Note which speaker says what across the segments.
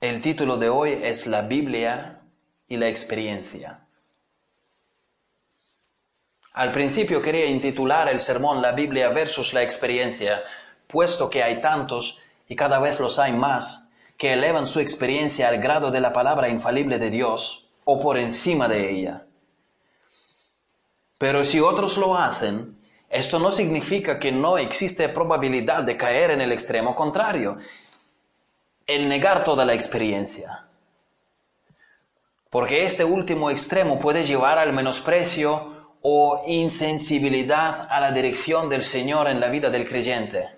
Speaker 1: El título de hoy es La Biblia y la experiencia. Al principio quería intitular el sermón La Biblia versus la experiencia, puesto que hay tantos y cada vez los hay más que elevan su experiencia al grado de la palabra infalible de Dios o por encima de ella. Pero si otros lo hacen, esto no significa que no existe probabilidad de caer en el extremo contrario, el negar toda la experiencia. Porque este último extremo puede llevar al menosprecio o insensibilidad a la dirección del Señor en la vida del creyente.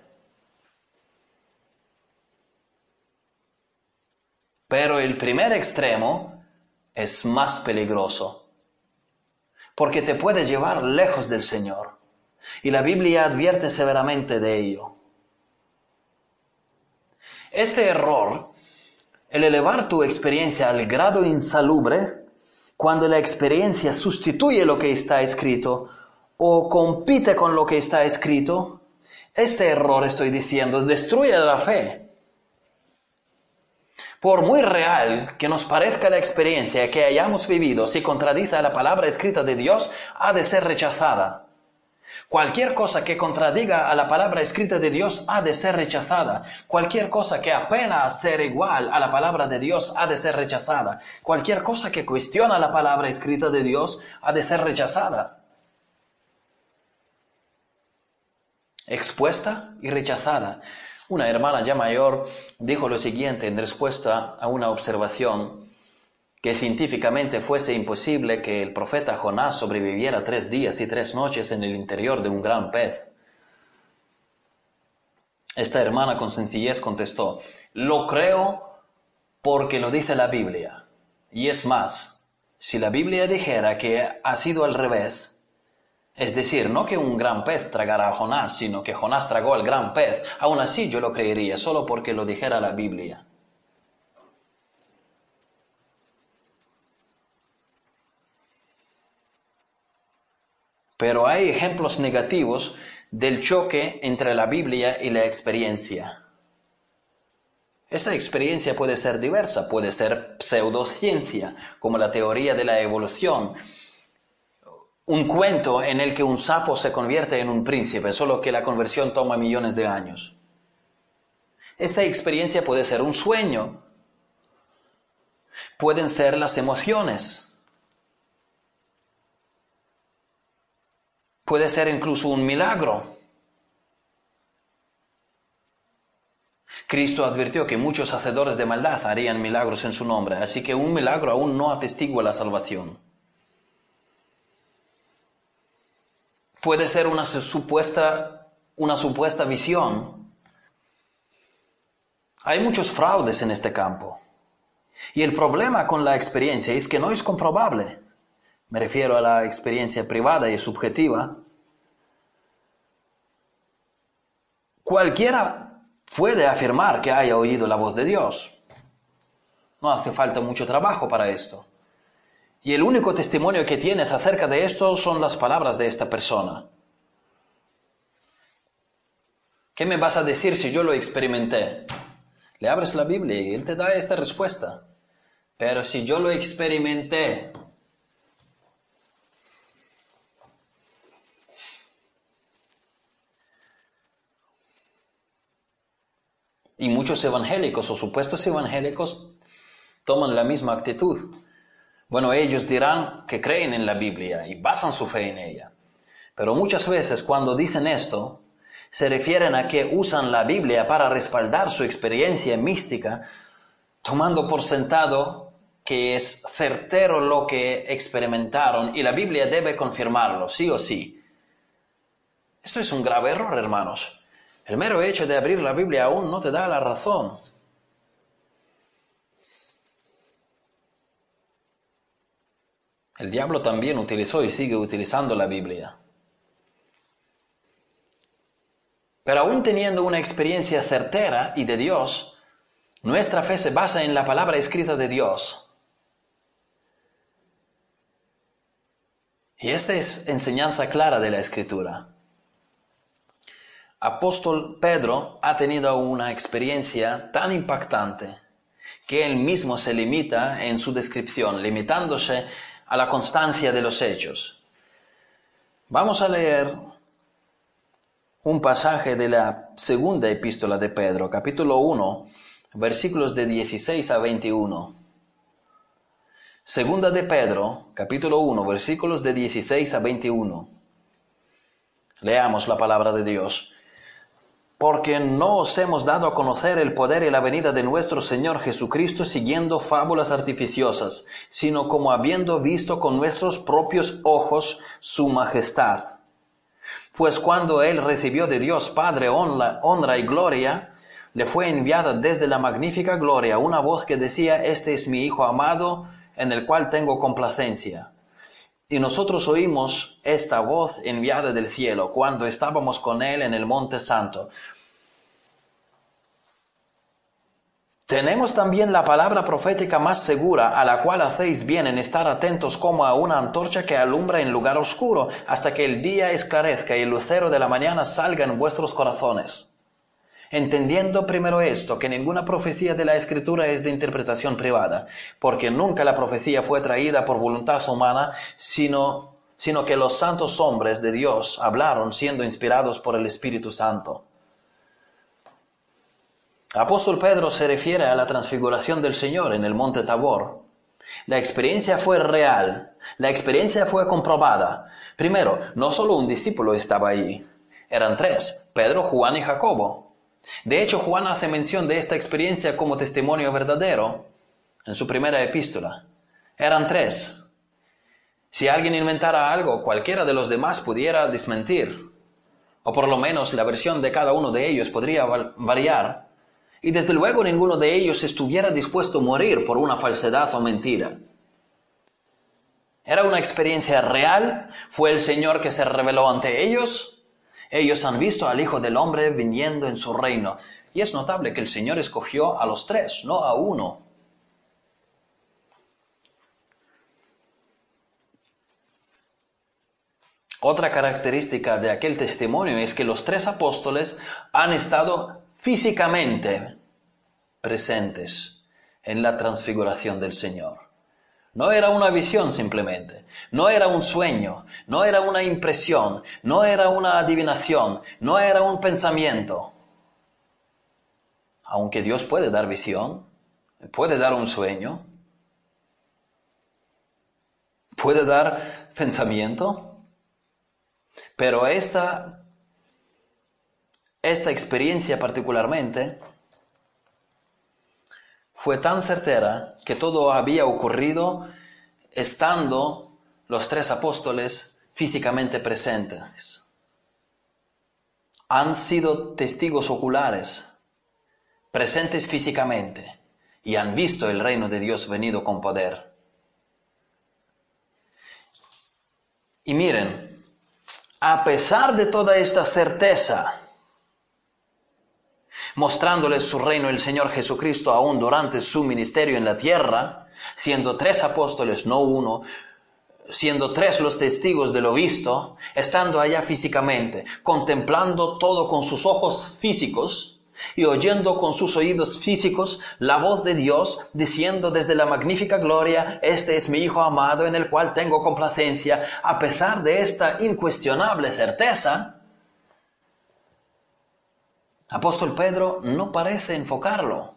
Speaker 1: Pero el primer extremo es más peligroso, porque te puede llevar lejos del Señor. Y la Biblia advierte severamente de ello. Este error, el elevar tu experiencia al grado insalubre, cuando la experiencia sustituye lo que está escrito o compite con lo que está escrito, este error, estoy diciendo, destruye la fe. Por muy real que nos parezca la experiencia que hayamos vivido, si contradice a la palabra escrita de Dios, ha de ser rechazada. Cualquier cosa que contradiga a la palabra escrita de Dios ha de ser rechazada. Cualquier cosa que apena ser igual a la palabra de Dios ha de ser rechazada. Cualquier cosa que cuestiona la palabra escrita de Dios ha de ser rechazada. Expuesta y rechazada. Una hermana ya mayor dijo lo siguiente en respuesta a una observación que científicamente fuese imposible que el profeta Jonás sobreviviera tres días y tres noches en el interior de un gran pez. Esta hermana con sencillez contestó, lo creo porque lo dice la Biblia. Y es más, si la Biblia dijera que ha sido al revés, es decir, no que un gran pez tragara a Jonás, sino que Jonás tragó al gran pez. Aún así yo lo creería, solo porque lo dijera la Biblia. Pero hay ejemplos negativos del choque entre la Biblia y la experiencia. Esta experiencia puede ser diversa, puede ser pseudociencia, como la teoría de la evolución, un cuento en el que un sapo se convierte en un príncipe, solo que la conversión toma millones de años. Esta experiencia puede ser un sueño, pueden ser las emociones, puede ser incluso un milagro. Cristo advirtió que muchos hacedores de maldad harían milagros en su nombre, así que un milagro aún no atestigua la salvación. puede ser una supuesta, una supuesta visión. Hay muchos fraudes en este campo. Y el problema con la experiencia es que no es comprobable. Me refiero a la experiencia privada y subjetiva. Cualquiera puede afirmar que haya oído la voz de Dios. No hace falta mucho trabajo para esto. Y el único testimonio que tienes acerca de esto son las palabras de esta persona. ¿Qué me vas a decir si yo lo experimenté? Le abres la Biblia y él te da esta respuesta. Pero si yo lo experimenté, Y muchos evangélicos o supuestos evangélicos toman la misma actitud. Bueno, ellos dirán que creen en la Biblia y basan su fe en ella. Pero muchas veces cuando dicen esto, se refieren a que usan la Biblia para respaldar su experiencia mística, tomando por sentado que es certero lo que experimentaron y la Biblia debe confirmarlo, sí o sí. Esto es un grave error, hermanos. El mero hecho de abrir la Biblia aún no te da la razón. El diablo también utilizó y sigue utilizando la Biblia. Pero aún teniendo una experiencia certera y de Dios, nuestra fe se basa en la palabra escrita de Dios. Y esta es enseñanza clara de la escritura. Apóstol Pedro ha tenido una experiencia tan impactante que él mismo se limita en su descripción, limitándose a la constancia de los hechos. Vamos a leer un pasaje de la segunda epístola de Pedro, capítulo 1, versículos de 16 a 21. Segunda de Pedro, capítulo 1, versículos de 16 a 21. Leamos la palabra de Dios. Porque no os hemos dado a conocer el poder y la venida de nuestro Señor Jesucristo siguiendo fábulas artificiosas, sino como habiendo visto con nuestros propios ojos su majestad. Pues cuando Él recibió de Dios Padre honra, y gloria, le fue enviada desde la magnífica gloria una voz que decía, Este es mi Hijo amado, en el cual tengo complacencia. Y nosotros oímos esta voz enviada del cielo cuando estábamos con Él en el Monte Santo. Tenemos también la palabra profética más segura, a la cual hacéis bien en estar atentos como a una antorcha que alumbra en lugar oscuro, hasta que el día esclarezca y el lucero de la mañana salga en vuestros corazones entendiendo primero esto, que ninguna profecía de la Escritura es de interpretación privada, porque nunca la profecía fue traída por voluntad humana, sino, que los santos hombres de Dios hablaron siendo inspirados por el Espíritu Santo. Apóstol Pedro se refiere a la transfiguración del Señor en el monte Tabor. La experiencia fue real, la experiencia fue comprobada. Primero, no solo un discípulo estaba allí, eran tres, Pedro, Juan y Jacobo. De hecho, Juan hace mención de esta experiencia como testimonio verdadero en su primera epístola. Eran tres. Si alguien inventara algo, cualquiera de los demás pudiera desmentir, o por lo menos la versión de cada uno de ellos podría variar, y desde luego ninguno de ellos estuviera dispuesto a morir por una falsedad o mentira. Era una experiencia real, fue el Señor que se reveló ante ellos, ellos han visto al Hijo del Hombre viniendo en su reino. Y es notable que el Señor escogió a los tres, no a uno. Otra característica de aquel testimonio es que los tres apóstoles han estado físicamente presentes en la transfiguración del Señor. No era una visión simplemente, no era un sueño, no era una impresión, no era una adivinación, no era un pensamiento. Aunque Dios puede dar visión, puede dar un sueño, puede dar pensamiento, pero esta, esta experiencia particularmente fue tan certera que todo había ocurrido estando los tres apóstoles físicamente presentes. Han sido testigos oculares, presentes físicamente, y han visto el reino de Dios venido con poder. Y miren, a pesar de toda esta certeza, mostrándoles su reino el Señor Jesucristo aún durante su ministerio en la tierra, siendo tres apóstoles, no uno, siendo tres los testigos de lo visto, estando allá físicamente, contemplando todo con sus ojos físicos y oyendo con sus oídos físicos la voz de Dios diciendo desde la magnífica gloria, este es mi Hijo amado en el cual tengo complacencia, a pesar de esta incuestionable certeza, Apóstol Pedro no parece enfocarlo.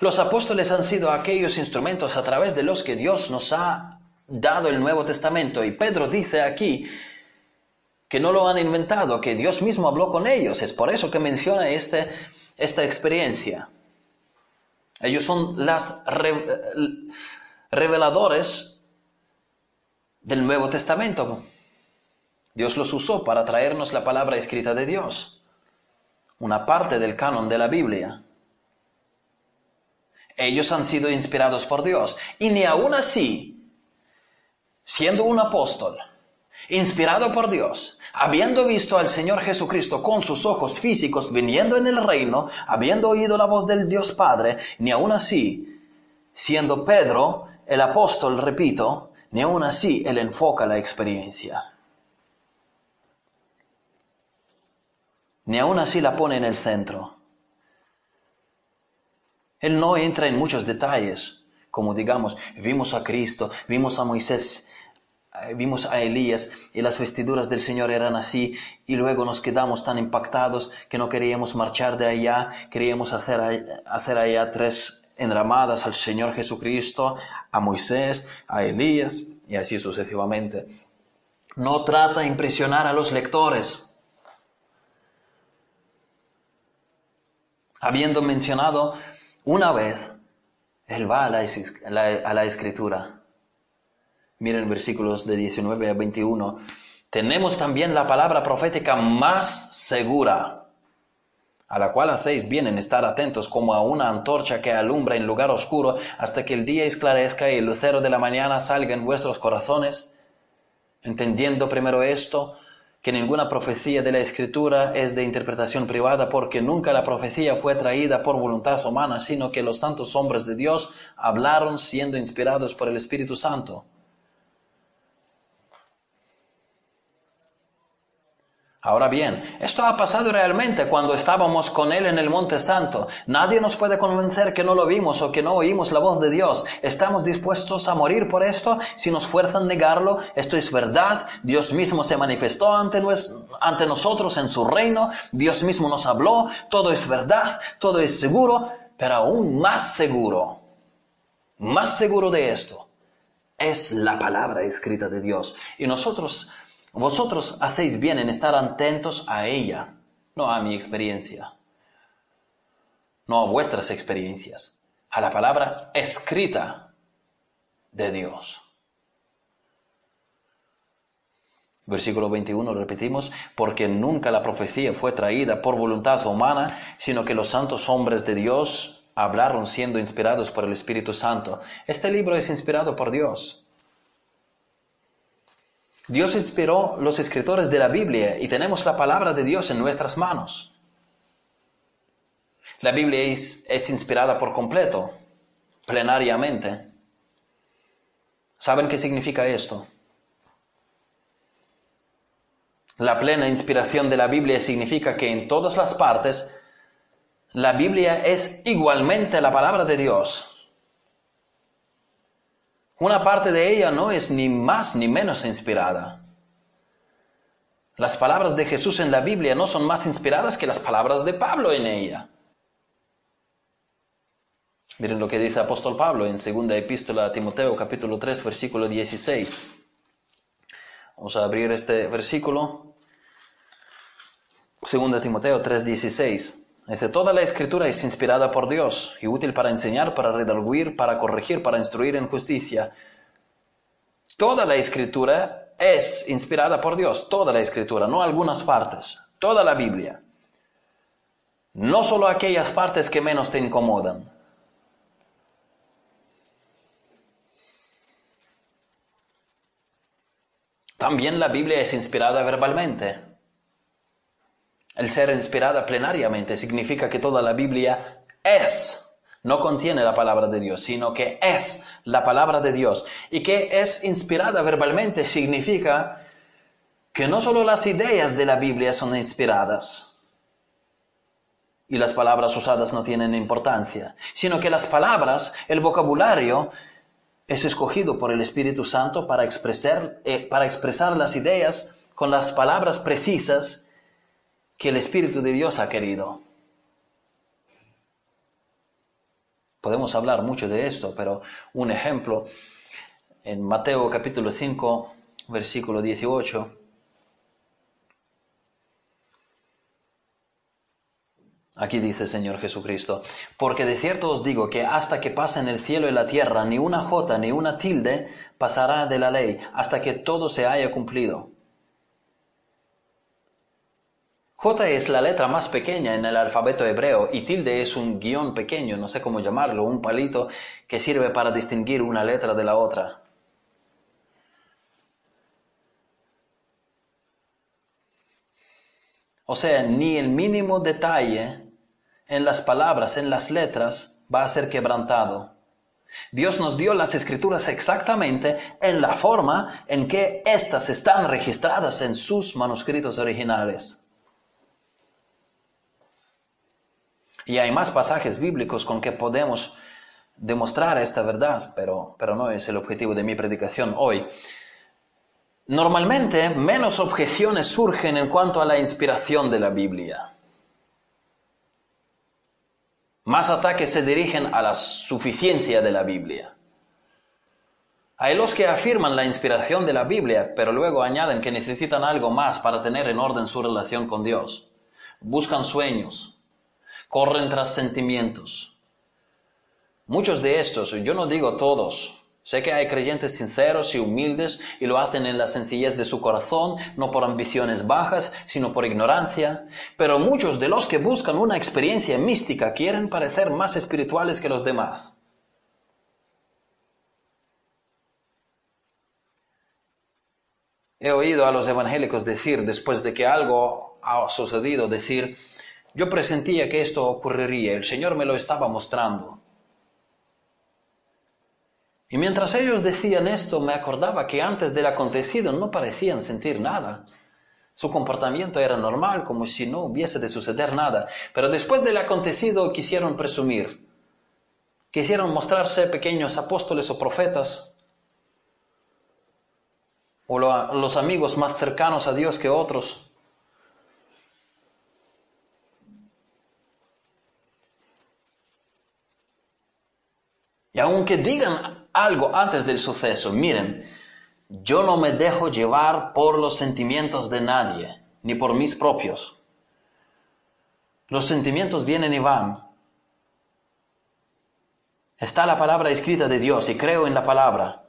Speaker 1: Los apóstoles han sido aquellos instrumentos a través de los que Dios nos ha dado el Nuevo Testamento. Y Pedro dice aquí que no lo han inventado, que Dios mismo habló con ellos. Es por eso que menciona este, esta experiencia. Ellos son las reveladores del Nuevo Testamento. Dios los usó para traernos la palabra escrita de Dios, una parte del canon de la Biblia. Ellos han sido inspirados por Dios y ni aún así, siendo un apóstol, inspirado por Dios, habiendo visto al Señor Jesucristo con sus ojos físicos viniendo en el reino, habiendo oído la voz del Dios Padre, ni aún así, siendo Pedro el apóstol, repito, ni aún así él enfoca la experiencia. Ni aún así la pone en el centro. Él no entra en muchos detalles, como digamos, vimos a Cristo, vimos a Moisés, eh, vimos a Elías y las vestiduras del Señor eran así y luego nos quedamos tan impactados que no queríamos marchar de allá, queríamos hacer, hacer allá tres enramadas al Señor Jesucristo, a Moisés, a Elías y así sucesivamente. No trata de impresionar a los lectores. Habiendo mencionado una vez, él va a la, escritura. Miren versículos de 19 a 21. Tenemos también la palabra profética más segura, a la cual hacéis bien en estar atentos como a una antorcha que alumbra en lugar oscuro hasta que el día esclarezca y el lucero de la mañana salga en vuestros corazones. Entendiendo primero esto, que ninguna profecía de la Escritura es de interpretación privada porque nunca la profecía fue traída por voluntad humana, sino que los santos hombres de Dios hablaron siendo inspirados por el Espíritu Santo. Ahora bien, esto ha pasado realmente cuando estábamos con Él en el Monte Santo. Nadie nos puede convencer que no lo vimos o que no oímos la voz de Dios. ¿Estamos dispuestos a morir por esto? Si nos fuerzan negarlo, esto es verdad. Dios mismo se manifestó ante, ante nosotros en su reino. Dios mismo nos habló. Todo es verdad, todo es seguro, pero aún más seguro, más seguro de esto, es la palabra escrita de Dios. Y nosotros vosotros hacéis bien en estar atentos a ella, no a mi experiencia, no a vuestras experiencias, a la palabra escrita de Dios. Versículo 21 repetimos, porque nunca la profecía fue traída por voluntad humana, sino que los santos hombres de Dios hablaron siendo inspirados por el Espíritu Santo. Este libro es inspirado por Dios. Dios inspiró los escritores de la Biblia y tenemos la palabra de Dios en nuestras manos. La Biblia es, inspirada por completo, plenariamente. ¿Saben qué significa esto? La plena inspiración de la Biblia significa que en todas las partes la Biblia es igualmente la palabra de Dios. Una parte de ella no es ni más ni menos inspirada. Las palabras de Jesús en la Biblia no son más inspiradas que las palabras de Pablo en ella. Miren lo que dice apóstol Pablo en segunda epístola a Timoteo capítulo 3 versículo 16. Vamos a abrir este versículo. Segunda Timoteo 3 16. Dice, toda la escritura es inspirada por Dios y útil para enseñar, para redarguir, para corregir, para instruir en justicia. Toda la escritura es inspirada por Dios, toda la escritura, no algunas partes, toda la Biblia. No solo aquellas partes que menos te incomodan. También la Biblia es inspirada verbalmente. El ser inspirada plenariamente significa que toda la Biblia es, no contiene la palabra de Dios, sino que es la palabra de Dios. Y que es inspirada verbalmente significa que no solo las ideas de la Biblia son inspiradas y las palabras usadas no tienen importancia, sino que las palabras, el vocabulario, es escogido por el Espíritu Santo para expresar, eh, para expresar las ideas con las palabras precisas que el Espíritu de Dios ha querido. Podemos hablar mucho de esto, pero un ejemplo, en Mateo capítulo 5, versículo 18, Aquí dice el Señor Jesucristo, porque de cierto os digo que hasta que pasen el cielo y la tierra, ni una jota ni una tilde pasará de la ley, hasta que todo se haya cumplido. J es la letra más pequeña en el alfabeto hebreo y tilde es un guion pequeño, no sé cómo llamarlo, un palito que sirve para distinguir una letra de la otra. O sea, ni el mínimo detalle en las palabras, en las letras, va a ser quebrantado. Dios nos dio las escrituras exactamente en la forma en que éstas están registradas en sus manuscritos originales. Y hay más pasajes bíblicos con que podemos demostrar esta verdad, pero, pero no es el objetivo de mi predicación hoy. Normalmente menos objeciones surgen en cuanto a la inspiración de la Biblia. Más ataques se dirigen a la suficiencia de la Biblia. Hay los que afirman la inspiración de la Biblia, pero luego añaden que necesitan algo más para tener en orden su relación con Dios. Buscan sueños, corren tras sentimientos. Muchos de estos, yo no digo todos, sé que hay creyentes sinceros y humildes y lo hacen en la sencillez de su corazón, no por ambiciones bajas, sino por ignorancia, pero muchos de los que buscan una experiencia mística quieren parecer más espirituales que los demás. He oído a los evangélicos decir, después de que algo ha sucedido, decir, yo presentía que esto ocurriría, el Señor me lo estaba mostrando. Y mientras ellos decían esto, me acordaba que antes del acontecido no parecían sentir nada. Su comportamiento era normal, como si no hubiese de suceder nada. Pero después del acontecido quisieron presumir. Quisieron mostrarse pequeños apóstoles o profetas. O los amigos más cercanos a Dios que otros. Y aunque digan algo antes del suceso, miren, yo no me dejo llevar por los sentimientos de nadie, ni por mis propios. Los sentimientos vienen y van. Está la palabra escrita de Dios y creo en la palabra.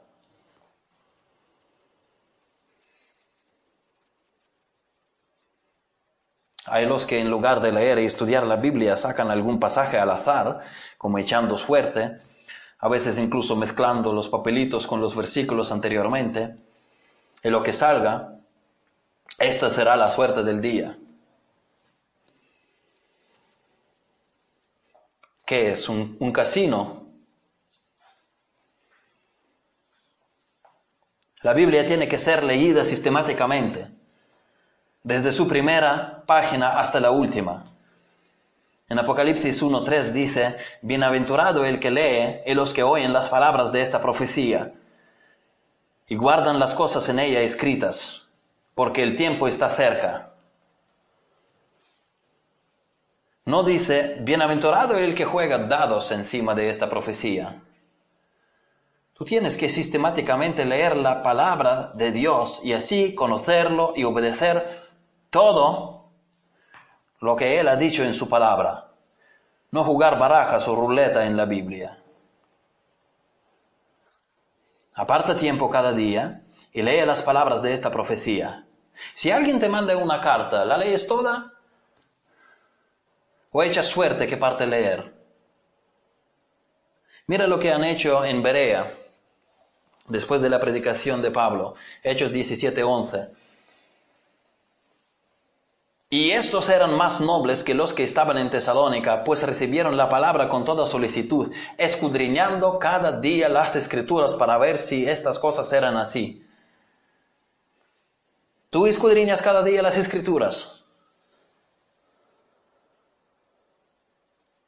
Speaker 1: Hay los que en lugar de leer y estudiar la Biblia sacan algún pasaje al azar, como echando suerte, a veces incluso mezclando los papelitos con los versículos anteriormente, y lo que salga, esta será la suerte del día. ¿Qué es? Un, un casino. La Biblia tiene que ser leída sistemáticamente, desde su primera página hasta la última. En Apocalipsis 1.3 dice, Bienaventurado el que lee y los que oyen las palabras de esta profecía y guardan las cosas en ella escritas, porque el tiempo está cerca. No dice, Bienaventurado el que juega dados encima de esta profecía. Tú tienes que sistemáticamente leer la palabra de Dios y así conocerlo y obedecer todo lo que Él ha dicho en su palabra, no jugar barajas o ruleta en la Biblia. Aparta tiempo cada día y lee las palabras de esta profecía. Si alguien te manda una carta, ¿la lees toda? ¿O echas suerte que parte leer? Mira lo que han hecho en Berea, después de la predicación de Pablo, Hechos 17:11. Y estos eran más nobles que los que estaban en Tesalónica, pues recibieron la palabra con toda solicitud, escudriñando cada día las escrituras para ver si estas cosas eran así. ¿Tú escudriñas cada día las escrituras?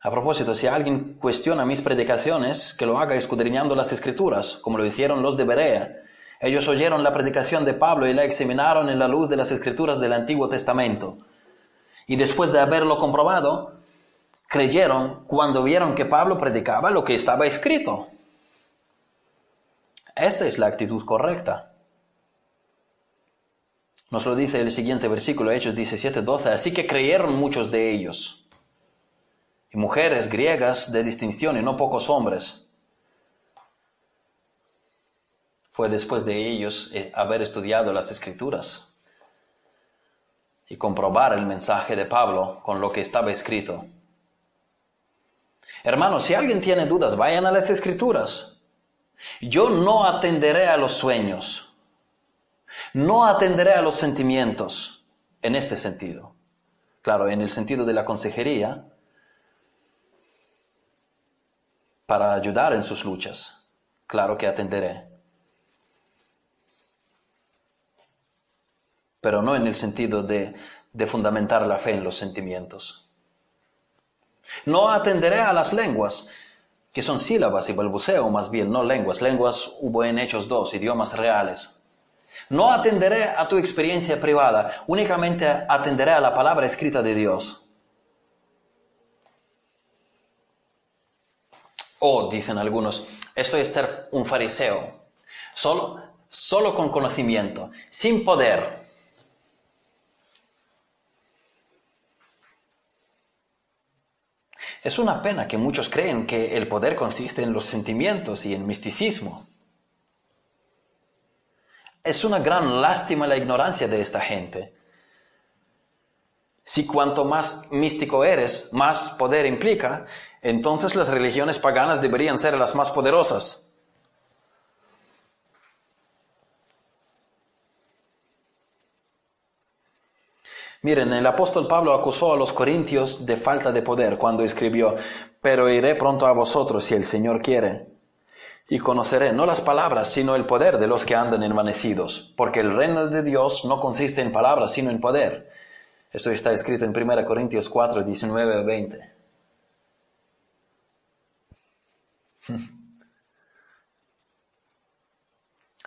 Speaker 1: A propósito, si alguien cuestiona mis predicaciones, que lo haga escudriñando las escrituras, como lo hicieron los de Berea. Ellos oyeron la predicación de Pablo y la examinaron en la luz de las escrituras del Antiguo Testamento. Y después de haberlo comprobado, creyeron cuando vieron que Pablo predicaba lo que estaba escrito. Esta es la actitud correcta. Nos lo dice el siguiente versículo, Hechos 17, 12. Así que creyeron muchos de ellos, y mujeres griegas de distinción y no pocos hombres. Fue después de ellos eh, haber estudiado las escrituras y comprobar el mensaje de Pablo con lo que estaba escrito. Hermanos, si alguien tiene dudas, vayan a las escrituras. Yo no atenderé a los sueños, no atenderé a los sentimientos en este sentido. Claro, en el sentido de la consejería, para ayudar en sus luchas. Claro que atenderé. Pero no en el sentido de, fundamentar la fe en los sentimientos. No atenderé a las lenguas, que son sílabas y balbuceo más bien, no lenguas. Lenguas hubo en Hechos dos, idiomas reales. No atenderé a tu experiencia privada, únicamente atenderé a la palabra escrita de Dios. O, dicen algunos, esto es ser un fariseo, solo, solo con conocimiento, sin poder. Es una pena que muchos creen que el poder consiste en los sentimientos y en misticismo. Es una gran lástima la ignorancia de esta gente. Si cuanto más místico eres, más poder implica, entonces las religiones paganas deberían ser las más poderosas. Miren, el apóstol Pablo acusó a los corintios de falta de poder cuando escribió, pero iré pronto a vosotros si el Señor quiere. Y conoceré no las palabras, sino el poder de los que andan envanecidos, porque el reino de Dios no consiste en palabras, sino en poder. Esto está escrito en 1 Corintios 4, 19 20.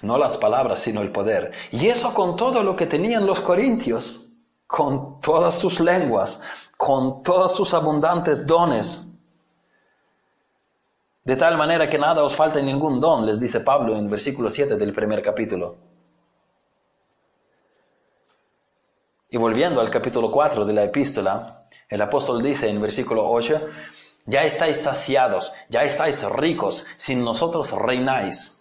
Speaker 1: No las palabras, sino el poder. Y eso con todo lo que tenían los corintios, con todas sus lenguas, con todos sus abundantes dones. De tal manera que nada os falte ningún don, les dice Pablo en versículo 7 del primer capítulo. Y volviendo al capítulo 4 de la epístola, el apóstol dice en versículo 8, ya estáis saciados, ya estáis ricos, sin nosotros reináis.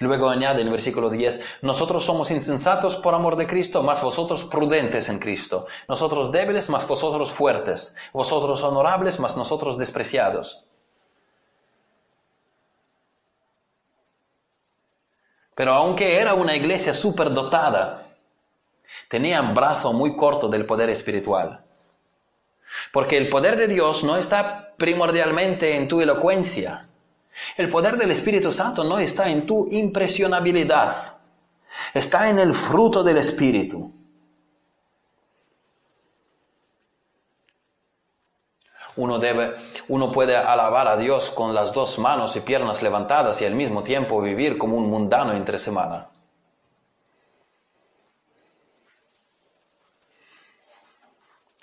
Speaker 1: Luego añade el versículo 10, nosotros somos insensatos por amor de Cristo, mas vosotros prudentes en Cristo. Nosotros débiles, mas vosotros fuertes. Vosotros honorables, mas nosotros despreciados. Pero aunque era una iglesia superdotada, tenía un brazo muy corto del poder espiritual. Porque el poder de Dios no está primordialmente en tu elocuencia. El poder del Espíritu Santo no está en tu impresionabilidad. Está en el fruto del Espíritu. Uno, debe, uno puede alabar a Dios con las dos manos y piernas levantadas y al mismo tiempo vivir como un mundano entre semana.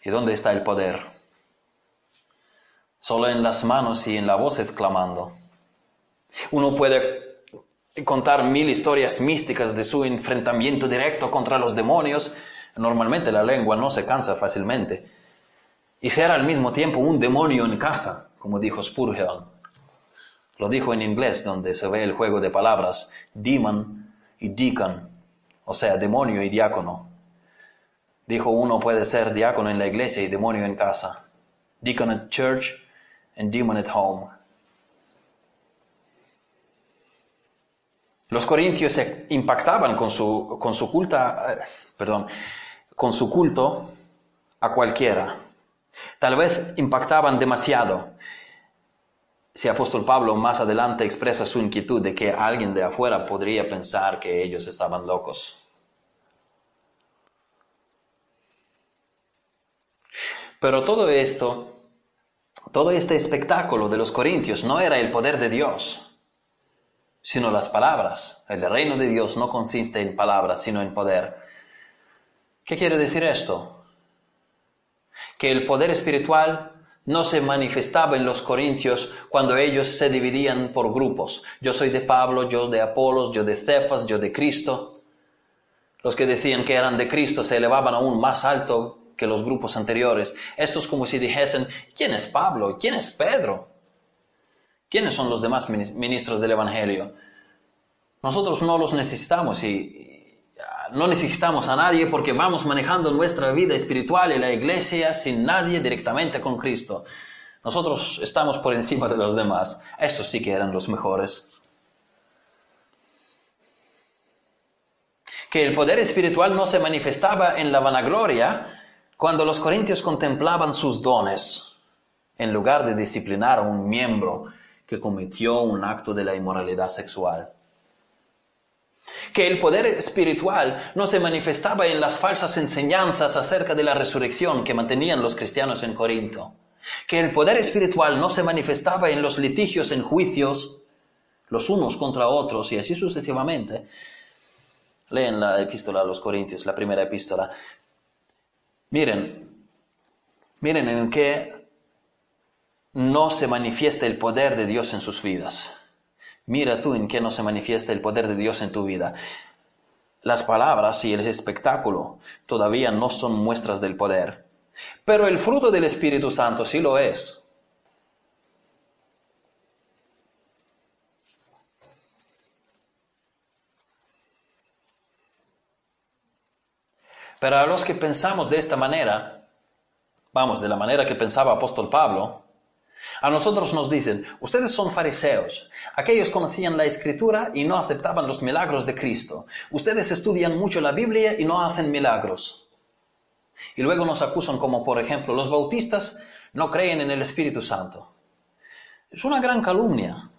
Speaker 1: ¿Y dónde está el poder? Solo en las manos y en la voz exclamando. Uno puede contar mil historias místicas de su enfrentamiento directo contra los demonios. Normalmente la lengua no se cansa fácilmente. Y ser al mismo tiempo un demonio en casa, como dijo Spurgeon. Lo dijo en inglés, donde se ve el juego de palabras, demon y deacon, o sea, demonio y diácono. Dijo uno puede ser diácono en la iglesia y demonio en casa. Deacon at church and demon at home. Los corintios se impactaban con su, con su culta, eh, perdón, con su culto a cualquiera. Tal vez impactaban demasiado. Si apóstol Pablo más adelante expresa su inquietud de que alguien de afuera podría pensar que ellos estaban locos. Pero todo esto, todo este espectáculo de los corintios no era el poder de Dios, sino las palabras. El reino de Dios no consiste en palabras, sino en poder. ¿Qué quiere decir esto? Que el poder espiritual no se manifestaba en los corintios cuando ellos se dividían por grupos. Yo soy de Pablo, yo de Apolos, yo de Cefas, yo de Cristo. Los que decían que eran de Cristo se elevaban aún más alto que los grupos anteriores. Esto es como si dijesen, ¿quién es Pablo? ¿Quién es Pedro? ¿Quiénes son los demás ministros del Evangelio? Nosotros no los necesitamos y no necesitamos a nadie porque vamos manejando nuestra vida espiritual y la iglesia sin nadie directamente con Cristo. Nosotros estamos por encima de los demás. Estos sí que eran los mejores. Que el poder espiritual no se manifestaba en la vanagloria, cuando los corintios contemplaban sus dones, en lugar de disciplinar a un miembro que cometió un acto de la inmoralidad sexual. Que el poder espiritual no se manifestaba en las falsas enseñanzas acerca de la resurrección que mantenían los cristianos en Corinto. que el poder espiritual no se manifestaba en los litigios, en juicios, los unos contra otros y así sucesivamente. Leen la epístola a los Corintios, la primera epístola. Miren, miren en qué no se manifiesta el poder de Dios en sus vidas. Mira tú en qué no se manifiesta el poder de Dios en tu vida. Las palabras y el espectáculo todavía no son muestras del poder, pero el fruto del Espíritu Santo sí lo es. Pero a los que pensamos de esta manera, vamos, de la manera que pensaba apóstol Pablo, a nosotros nos dicen, ustedes son fariseos, aquellos conocían la escritura y no aceptaban los milagros de Cristo. Ustedes estudian mucho la Biblia y no hacen milagros. Y luego nos acusan como, por ejemplo, los bautistas no creen en el Espíritu Santo. Es una gran calumnia.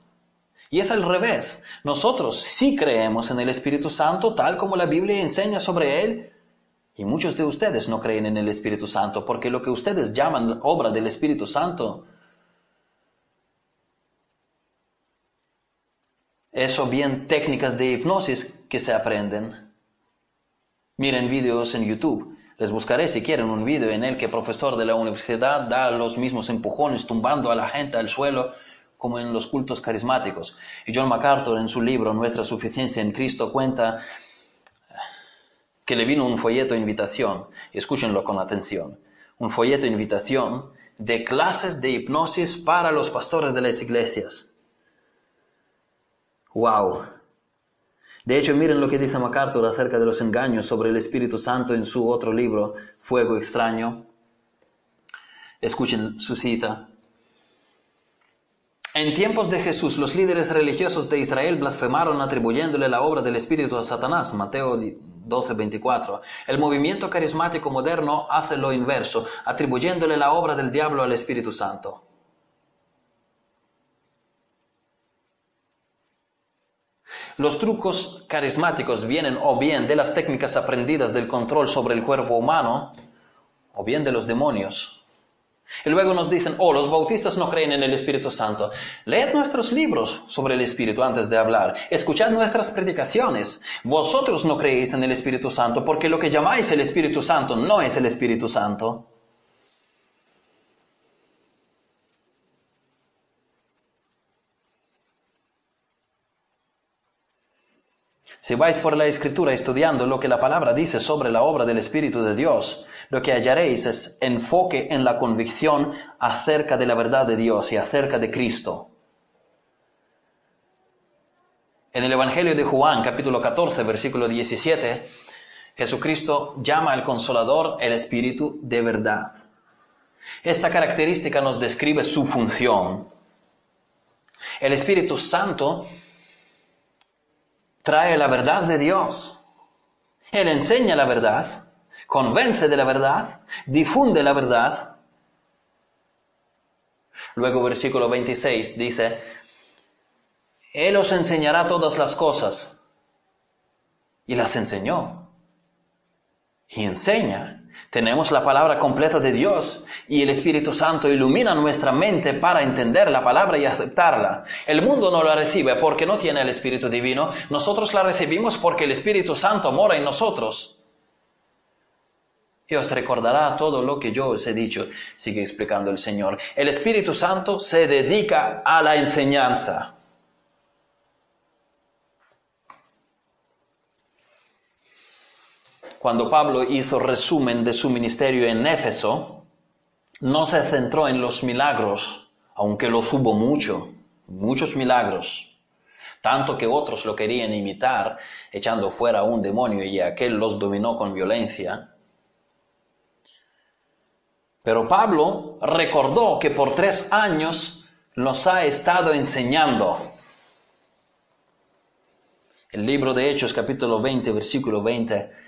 Speaker 1: Y es al revés. Nosotros sí creemos en el Espíritu Santo tal como la Biblia enseña sobre él. Y muchos de ustedes no creen en el Espíritu Santo porque lo que ustedes llaman obra del Espíritu Santo Eso bien técnicas de hipnosis que se aprenden. Miren vídeos en YouTube. Les buscaré si quieren un vídeo en el que el profesor de la universidad da los mismos empujones tumbando a la gente al suelo como en los cultos carismáticos. Y John MacArthur en su libro Nuestra suficiencia en Cristo cuenta que le vino un folleto invitación, escúchenlo con atención, un folleto invitación de clases de hipnosis para los pastores de las iglesias. Wow. De hecho, miren lo que dice MacArthur acerca de los engaños sobre el Espíritu Santo en su otro libro, Fuego extraño. Escuchen su cita. En tiempos de Jesús, los líderes religiosos de Israel blasfemaron atribuyéndole la obra del Espíritu a Satanás, Mateo 12, 24. El movimiento carismático moderno hace lo inverso, atribuyéndole la obra del diablo al Espíritu Santo. Los trucos carismáticos vienen o bien de las técnicas aprendidas del control sobre el cuerpo humano, o bien de los demonios. Y luego nos dicen, oh, los bautistas no creen en el Espíritu Santo. Leed nuestros libros sobre el Espíritu antes de hablar. Escuchad nuestras predicaciones. Vosotros no creéis en el Espíritu Santo porque lo que llamáis el Espíritu Santo no es el Espíritu Santo. Si vais por la escritura estudiando lo que la palabra dice sobre la obra del Espíritu de Dios, lo que hallaréis es enfoque en la convicción acerca de la verdad de Dios y acerca de Cristo. En el Evangelio de Juan, capítulo 14, versículo 17, Jesucristo llama al consolador el Espíritu de verdad. Esta característica nos describe su función. El Espíritu Santo trae la verdad de Dios. Él enseña la verdad, convence de la verdad, difunde la verdad. Luego versículo 26 dice, Él os enseñará todas las cosas. Y las enseñó. Y enseña tenemos la palabra completa de Dios y el Espíritu Santo ilumina nuestra mente para entender la palabra y aceptarla. El mundo no la recibe porque no tiene el Espíritu Divino. Nosotros la recibimos porque el Espíritu Santo mora en nosotros. Y os recordará todo lo que yo os he dicho, sigue explicando el Señor. El Espíritu Santo se dedica a la enseñanza. Cuando Pablo hizo resumen de su ministerio en Éfeso, no se centró en los milagros, aunque los hubo mucho, muchos milagros, tanto que otros lo querían imitar, echando fuera un demonio y aquel los dominó con violencia. Pero Pablo recordó que por tres años nos ha estado enseñando. El libro de Hechos capítulo 20, versículo 20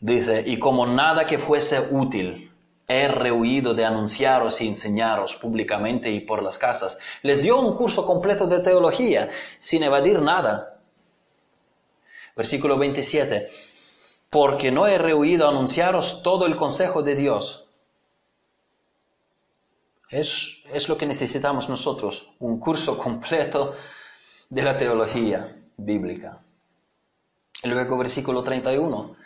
Speaker 1: Dice, y como nada que fuese útil, he rehuido de anunciaros y enseñaros públicamente y por las casas. Les dio un curso completo de teología, sin evadir nada. Versículo 27. Porque no he rehuido anunciaros todo el consejo de Dios. Es, es lo que necesitamos nosotros, un curso completo de la teología bíblica. Luego versículo 31.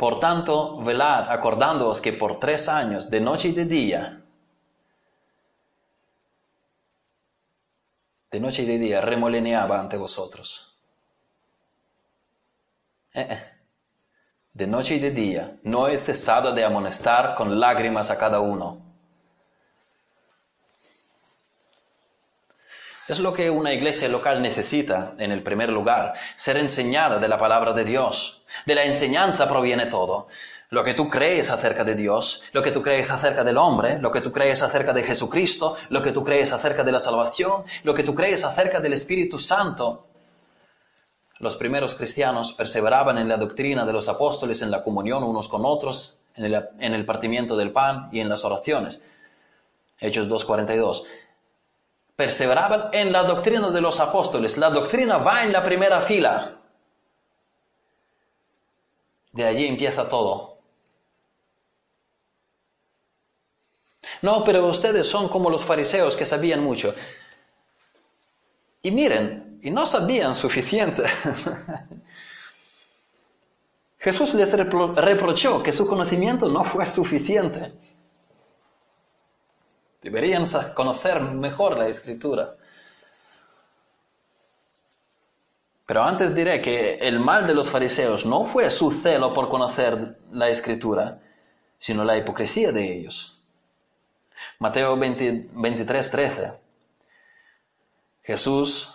Speaker 1: Por tanto, velad, acordándoos que por tres años, de noche y de día, de noche y de día, remolineaba ante vosotros. Eh, eh. De noche y de día, no he cesado de amonestar con lágrimas a cada uno Es lo que una iglesia local necesita en el primer lugar, ser enseñada de la palabra de Dios. De la enseñanza proviene todo. Lo que tú crees acerca de Dios, lo que tú crees acerca del hombre, lo que tú crees acerca de Jesucristo, lo que tú crees acerca de la salvación, lo que tú crees acerca del Espíritu Santo. Los primeros cristianos perseveraban en la doctrina de los apóstoles, en la comunión unos con otros, en el, en el partimiento del pan y en las oraciones. Hechos 2.42 perseveraban en la doctrina de los apóstoles. La doctrina va en la primera fila. De allí empieza todo. No, pero ustedes son como los fariseos que sabían mucho. Y miren, y no sabían suficiente. Jesús les reprochó que su conocimiento no fue suficiente. Deberían conocer mejor la escritura. Pero antes diré que el mal de los fariseos no fue su celo por conocer la escritura, sino la hipocresía de ellos. Mateo 23, 13. Jesús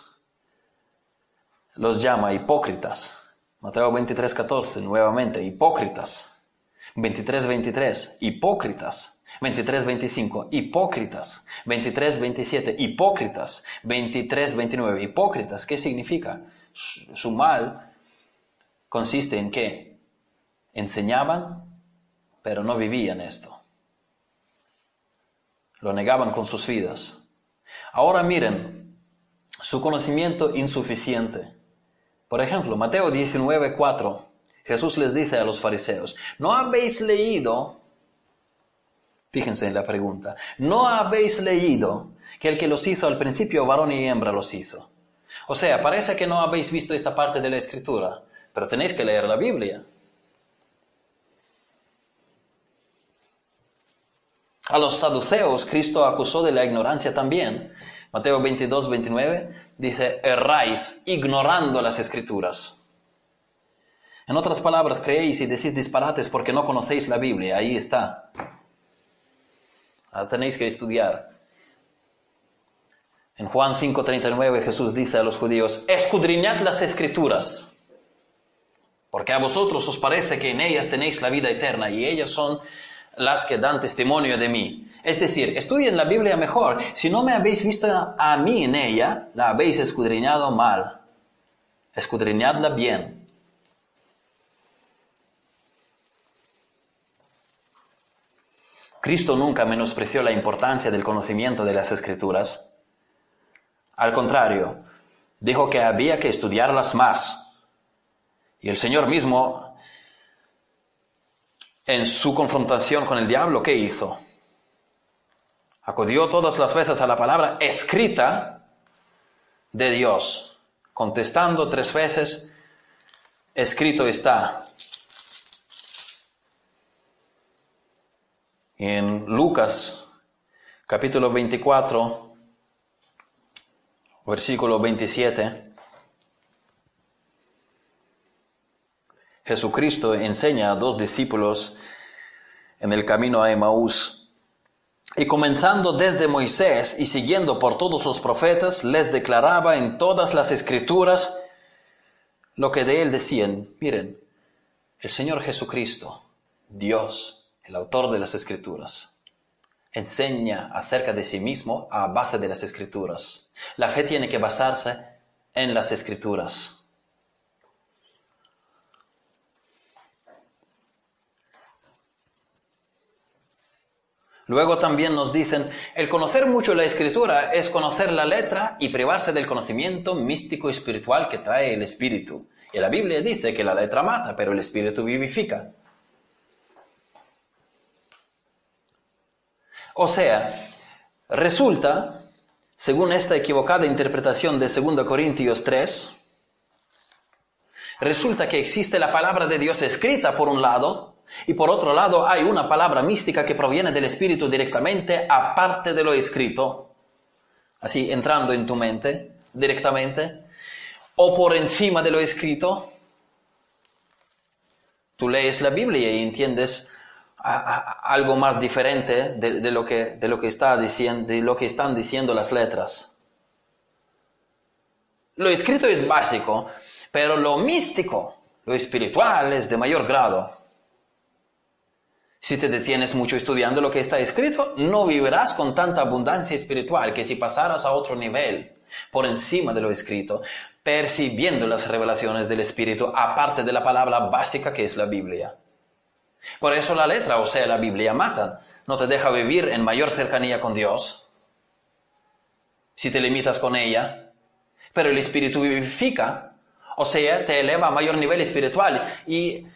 Speaker 1: los llama hipócritas. Mateo 23, 14, nuevamente, hipócritas. 23, 23, hipócritas. 23-25, hipócritas. 23-27, hipócritas. 23-29, hipócritas. ¿Qué significa? Su mal consiste en que enseñaban, pero no vivían esto. Lo negaban con sus vidas. Ahora miren, su conocimiento insuficiente. Por ejemplo, Mateo 19, 4, Jesús les dice a los fariseos, ¿no habéis leído Fíjense en la pregunta. ¿No habéis leído que el que los hizo al principio, varón y hembra, los hizo? O sea, parece que no habéis visto esta parte de la escritura, pero tenéis que leer la Biblia. A los saduceos Cristo acusó de la ignorancia también. Mateo 22, 29 dice, erráis ignorando las escrituras. En otras palabras, creéis y decís disparates porque no conocéis la Biblia. Ahí está. Ah, tenéis que estudiar. En Juan 5:39 Jesús dice a los judíos, escudriñad las escrituras, porque a vosotros os parece que en ellas tenéis la vida eterna y ellas son las que dan testimonio de mí. Es decir, estudien la Biblia mejor. Si no me habéis visto a mí en ella, la habéis escudriñado mal. Escudriñadla bien. Cristo nunca menospreció la importancia del conocimiento de las escrituras. Al contrario, dijo que había que estudiarlas más. Y el Señor mismo, en su confrontación con el diablo, ¿qué hizo? Acudió todas las veces a la palabra escrita de Dios, contestando tres veces, escrito está. En Lucas capítulo 24, versículo 27, Jesucristo enseña a dos discípulos en el camino a Emaús. Y comenzando desde Moisés y siguiendo por todos los profetas, les declaraba en todas las escrituras lo que de él decían. Miren, el Señor Jesucristo, Dios, el autor de las escrituras, enseña acerca de sí mismo a base de las escrituras. La fe tiene que basarse en las escrituras. Luego también nos dicen, el conocer mucho la escritura es conocer la letra y privarse del conocimiento místico espiritual que trae el espíritu. Y la Biblia dice que la letra mata, pero el espíritu vivifica. O sea, Resulta, según esta equivocada interpretación de 2 Corintios 3, resulta que existe la palabra de Dios escrita por un lado y por otro lado hay una palabra mística que proviene del Espíritu directamente aparte de lo escrito, así entrando en tu mente directamente, o por encima de lo escrito. Tú lees la Biblia y entiendes algo más diferente de, lo que, de, lo que está diciendo, de lo que están diciendo las letras. Lo escrito es básico, pero lo místico, lo espiritual es de mayor grado. Si te detienes mucho estudiando lo que está escrito, no vivirás con tanta abundancia espiritual que si pasaras a otro nivel, por encima de lo escrito, percibiendo las revelaciones del Espíritu, aparte de la palabra básica que es la Biblia. Por eso la letra, o sea, la Biblia, matan. No te deja vivir en mayor cercanía con Dios si te limitas con ella. Pero el Espíritu vivifica, o sea, te eleva a mayor nivel espiritual y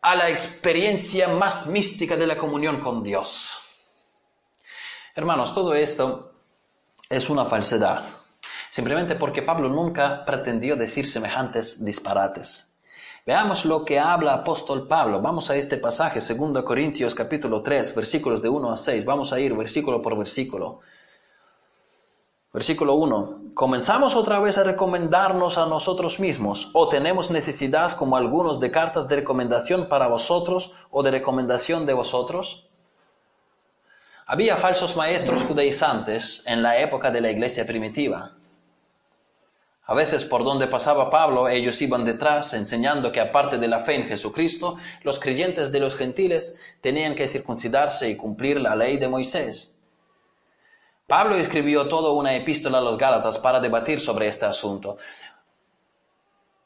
Speaker 1: a la experiencia más mística de la comunión con Dios. Hermanos, todo esto es una falsedad, simplemente porque Pablo nunca pretendió decir semejantes disparates. Veamos lo que habla apóstol Pablo. Vamos a este pasaje, 2 Corintios capítulo 3, versículos de 1 a 6. Vamos a ir versículo por versículo. Versículo 1. ¿Comenzamos otra vez a recomendarnos a nosotros mismos o tenemos necesidad como algunos de cartas de recomendación para vosotros o de recomendación de vosotros? Había falsos maestros judaizantes en la época de la iglesia primitiva. A veces por donde pasaba Pablo ellos iban detrás enseñando que aparte de la fe en Jesucristo, los creyentes de los gentiles tenían que circuncidarse y cumplir la ley de Moisés. Pablo escribió toda una epístola a los Gálatas para debatir sobre este asunto.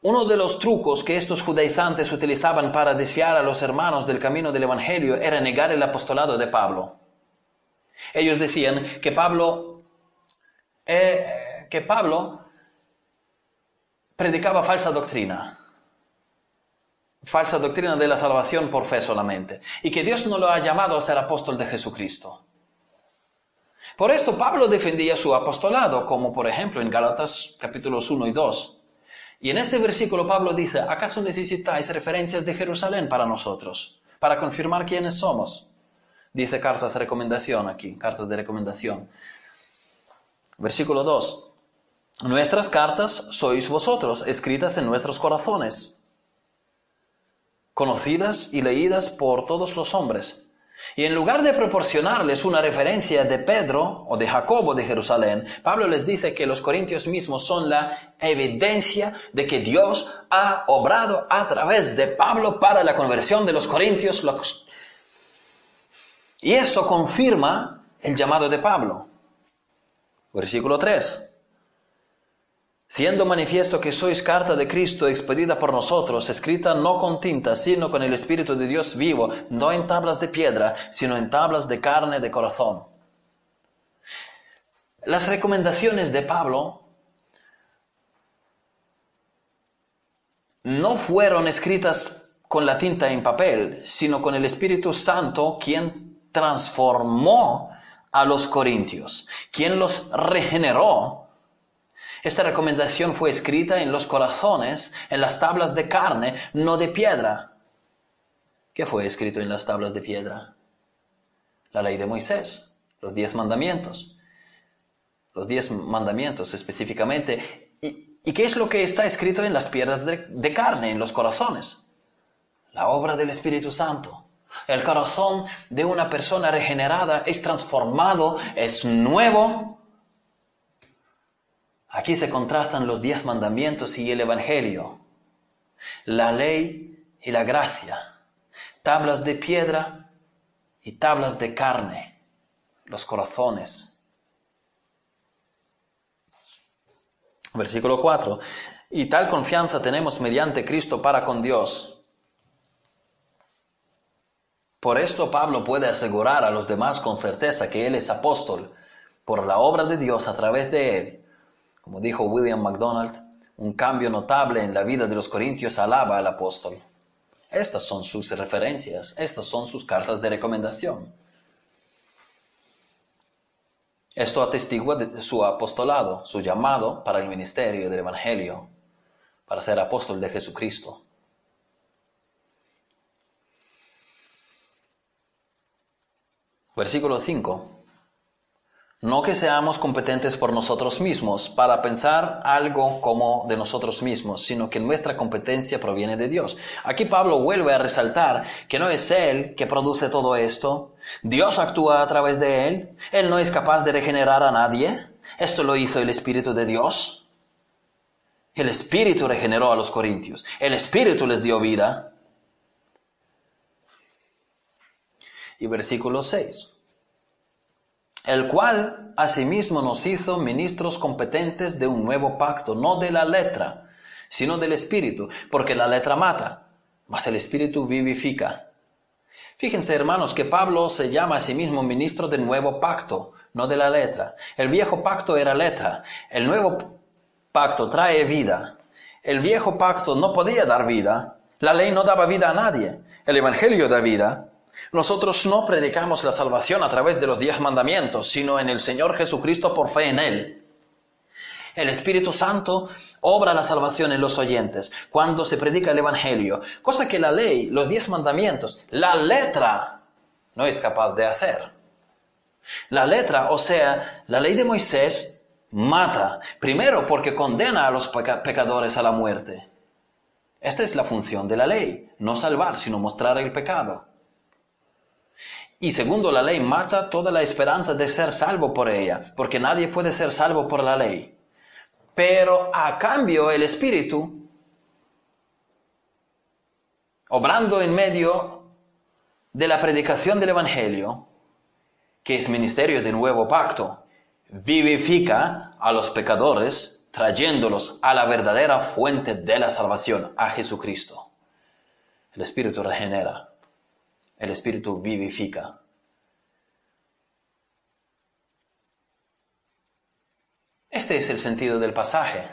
Speaker 1: Uno de los trucos que estos judaizantes utilizaban para desviar a los hermanos del camino del Evangelio era negar el apostolado de Pablo. Ellos decían que Pablo, eh, que Pablo predicaba falsa doctrina, falsa doctrina de la salvación por fe solamente, y que Dios no lo ha llamado a ser apóstol de Jesucristo. Por esto Pablo defendía su apostolado, como por ejemplo en Gálatas capítulos 1 y 2. Y en este versículo Pablo dice, ¿acaso necesitáis referencias de Jerusalén para nosotros, para confirmar quiénes somos? Dice cartas de recomendación aquí, cartas de recomendación. Versículo 2. Nuestras cartas sois vosotros, escritas en nuestros corazones, conocidas y leídas por todos los hombres y en lugar de proporcionarles una referencia de Pedro o de Jacobo de Jerusalén, Pablo les dice que los corintios mismos son la evidencia de que Dios ha obrado a través de Pablo para la conversión de los corintios. Y esto confirma el llamado de Pablo. Versículo 3 siendo manifiesto que sois carta de Cristo expedida por nosotros, escrita no con tinta, sino con el Espíritu de Dios vivo, no en tablas de piedra, sino en tablas de carne de corazón. Las recomendaciones de Pablo no fueron escritas con la tinta en papel, sino con el Espíritu Santo quien transformó a los corintios, quien los regeneró esta recomendación fue escrita en los corazones, en las tablas de carne, no de piedra. ¿Qué fue escrito en las tablas de piedra? La ley de Moisés, los diez mandamientos. Los diez mandamientos específicamente. ¿Y, qué es lo que está escrito en las piedras de, carne, en los corazones? La obra del Espíritu Santo. El corazón de una persona regenerada es transformado, es nuevo Aquí se contrastan los diez mandamientos y el Evangelio, la ley y la gracia, tablas de piedra y tablas de carne, los corazones. Versículo 4. Y tal confianza tenemos mediante Cristo para con Dios. Por esto Pablo puede asegurar a los demás con certeza que Él es apóstol por la obra de Dios a través de Él como dijo William MacDonald, un cambio notable en la vida de los corintios alaba al apóstol. Estas son sus referencias, estas son sus cartas de recomendación. Esto atestigua de su apostolado, su llamado para el ministerio del Evangelio, para ser apóstol de Jesucristo. Versículo 5. No que seamos competentes por nosotros mismos para pensar algo como de nosotros mismos, sino que nuestra competencia proviene de Dios. Aquí Pablo vuelve a resaltar que no es Él que produce todo esto, Dios actúa a través de Él, Él no es capaz de regenerar a nadie, esto lo hizo el Espíritu de Dios. El Espíritu regeneró a los corintios, el Espíritu les dio vida. Y versículo 6 el cual asimismo nos hizo ministros competentes de un nuevo pacto, no de la letra, sino del Espíritu, porque la letra mata, mas el Espíritu vivifica. Fíjense, hermanos, que Pablo se llama a sí mismo ministro del nuevo pacto, no de la letra. El viejo pacto era letra, el nuevo pacto trae vida. El viejo pacto no podía dar vida, la ley no daba vida a nadie, el Evangelio da vida. Nosotros no predicamos la salvación a través de los diez mandamientos, sino en el Señor Jesucristo por fe en Él. El Espíritu Santo obra la salvación en los oyentes cuando se predica el Evangelio, cosa que la ley, los diez mandamientos, la letra no es capaz de hacer. La letra, o sea, la ley de Moisés, mata, primero porque condena a los pecadores a la muerte. Esta es la función de la ley, no salvar, sino mostrar el pecado. Y segundo, la ley mata toda la esperanza de ser salvo por ella, porque nadie puede ser salvo por la ley. Pero a cambio el Espíritu, obrando en medio de la predicación del Evangelio, que es ministerio de nuevo pacto, vivifica a los pecadores, trayéndolos a la verdadera fuente de la salvación, a Jesucristo. El Espíritu regenera el Espíritu vivifica. Este es el sentido del pasaje.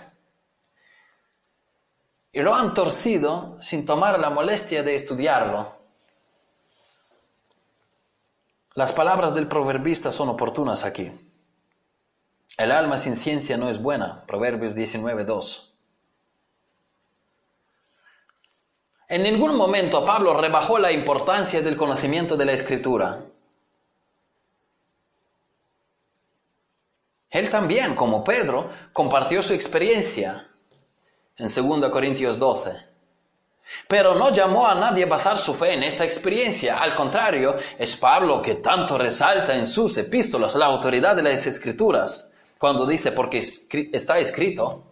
Speaker 1: Y lo han torcido sin tomar la molestia de estudiarlo. Las palabras del proverbista son oportunas aquí. El alma sin ciencia no es buena. Proverbios 19.2. En ningún momento Pablo rebajó la importancia del conocimiento de la escritura. Él también, como Pedro, compartió su experiencia en 2 Corintios 12. Pero no llamó a nadie a basar su fe en esta experiencia. Al contrario, es Pablo que tanto resalta en sus epístolas la autoridad de las escrituras, cuando dice, porque está escrito,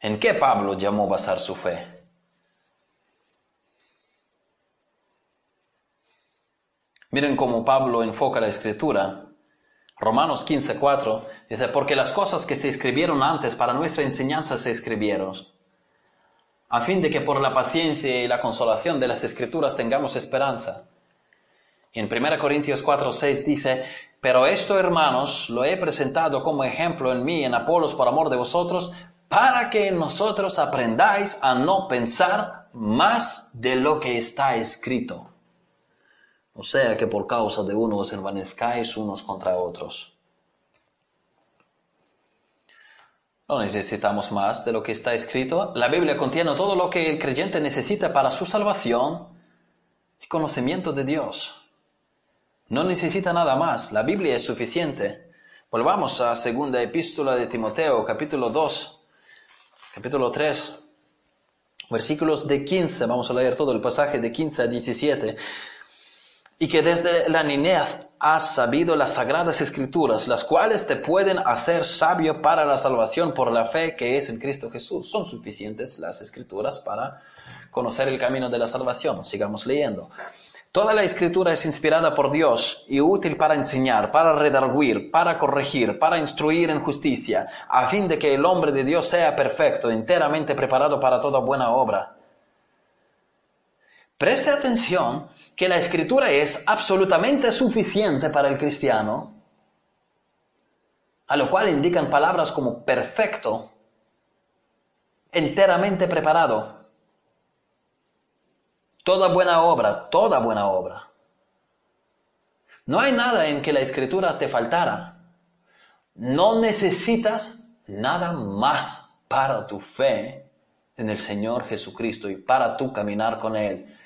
Speaker 1: ¿En qué Pablo llamó basar su fe? Miren cómo Pablo enfoca la escritura. Romanos 15:4 dice, porque las cosas que se escribieron antes para nuestra enseñanza se escribieron, a fin de que por la paciencia y la consolación de las escrituras tengamos esperanza. Y en 1 Corintios 4:6 dice, pero esto, hermanos, lo he presentado como ejemplo en mí, en Apolos, por amor de vosotros, para que nosotros aprendáis a no pensar más de lo que está escrito. O sea que por causa de uno os envanezcáis unos contra otros. No necesitamos más de lo que está escrito. La Biblia contiene todo lo que el creyente necesita para su salvación y conocimiento de Dios. No necesita nada más. La Biblia es suficiente. Volvamos a segunda epístola de Timoteo, capítulo 2 capítulo 3, versículos de 15, vamos a leer todo el pasaje de 15 a 17, y que desde la niñez has sabido las sagradas escrituras, las cuales te pueden hacer sabio para la salvación por la fe que es en Cristo Jesús. Son suficientes las escrituras para conocer el camino de la salvación. Sigamos leyendo. Toda la escritura es inspirada por Dios y útil para enseñar, para redarguir, para corregir, para instruir en justicia, a fin de que el hombre de Dios sea perfecto, enteramente preparado para toda buena obra. Preste atención que la escritura es absolutamente suficiente para el cristiano, a lo cual indican palabras como perfecto, enteramente preparado, Toda buena obra, toda buena obra. No hay nada en que la escritura te faltara. No necesitas nada más para tu fe en el Señor Jesucristo y para tu caminar con Él.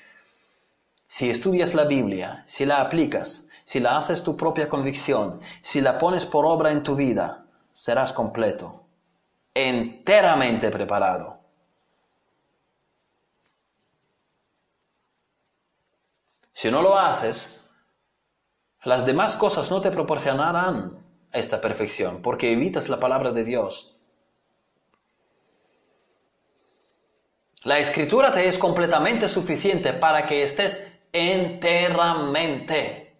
Speaker 1: Si estudias la Biblia, si la aplicas, si la haces tu propia convicción, si la pones por obra en tu vida, serás completo, enteramente preparado. Si no lo haces, las demás cosas no te proporcionarán esta perfección, porque evitas la palabra de Dios. La escritura te es completamente suficiente para que estés enteramente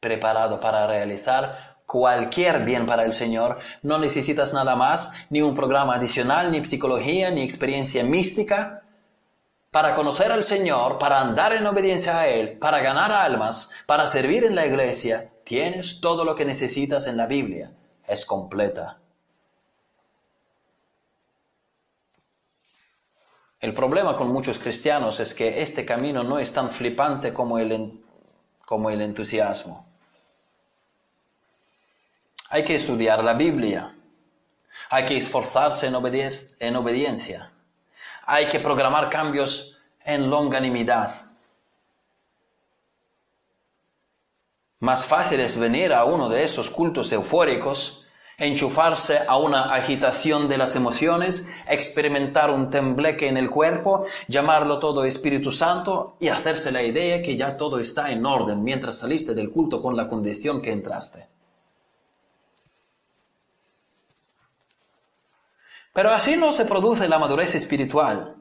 Speaker 1: preparado para realizar cualquier bien para el Señor. No necesitas nada más, ni un programa adicional, ni psicología, ni experiencia mística. Para conocer al Señor, para andar en obediencia a Él, para ganar almas, para servir en la iglesia, tienes todo lo que necesitas en la Biblia. Es completa. El problema con muchos cristianos es que este camino no es tan flipante como el, como el entusiasmo. Hay que estudiar la Biblia. Hay que esforzarse en, en obediencia. Hay que programar cambios en longanimidad. Más fácil es venir a uno de esos cultos eufóricos enchufarse a una agitación de las emociones, experimentar un tembleque en el cuerpo, llamarlo todo Espíritu Santo y hacerse la idea que ya todo está en orden mientras saliste del culto con la condición que entraste. Pero así no se produce la madurez espiritual.